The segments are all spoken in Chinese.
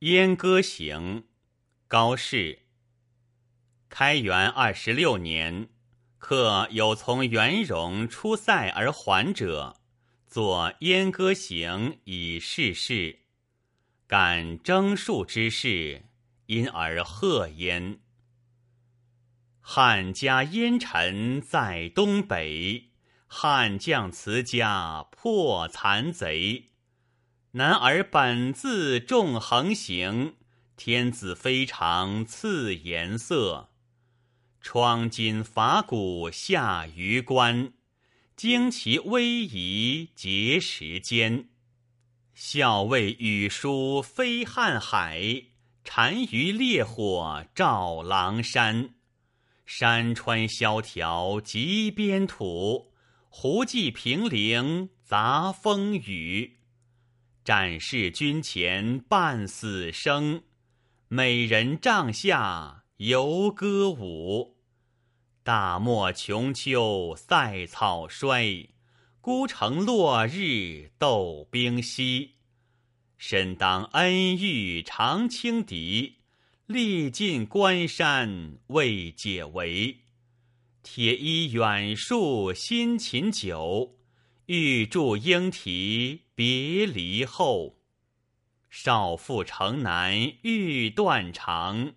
燕歌行，高适。开元二十六年，客有从元戎出塞而还者，作《燕歌行》以示事。感征戍之事，因而贺焉。汉家烟尘在东北，汉将辞家破残贼。男儿本自重横行，天子非常赐颜色。窗金法鼓下榆关，旌旗威仪结时间。校尉羽书飞瀚海，单于烈火照狼山。山川萧条极边土，胡骑平陵杂风雨。战士军前半死生，美人帐下犹歌舞。大漠穷秋塞草衰，孤城落日斗兵稀。身当恩遇常轻敌，历尽关山未解围。铁衣远戍辛勤久，玉柱莺啼。别离后，少妇城南欲断肠，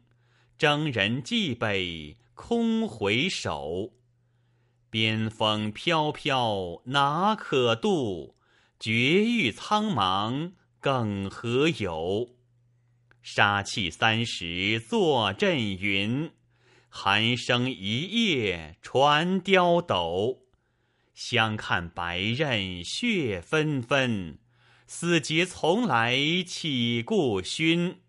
征人蓟北空回首。边风飘飘哪可度？绝域苍茫更何有？杀气三十坐阵云，寒声一夜传刁斗。相看白刃血纷纷，死节从来岂顾勋？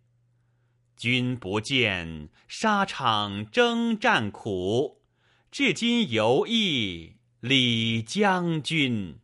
君不见沙场征战苦，至今犹忆李将军。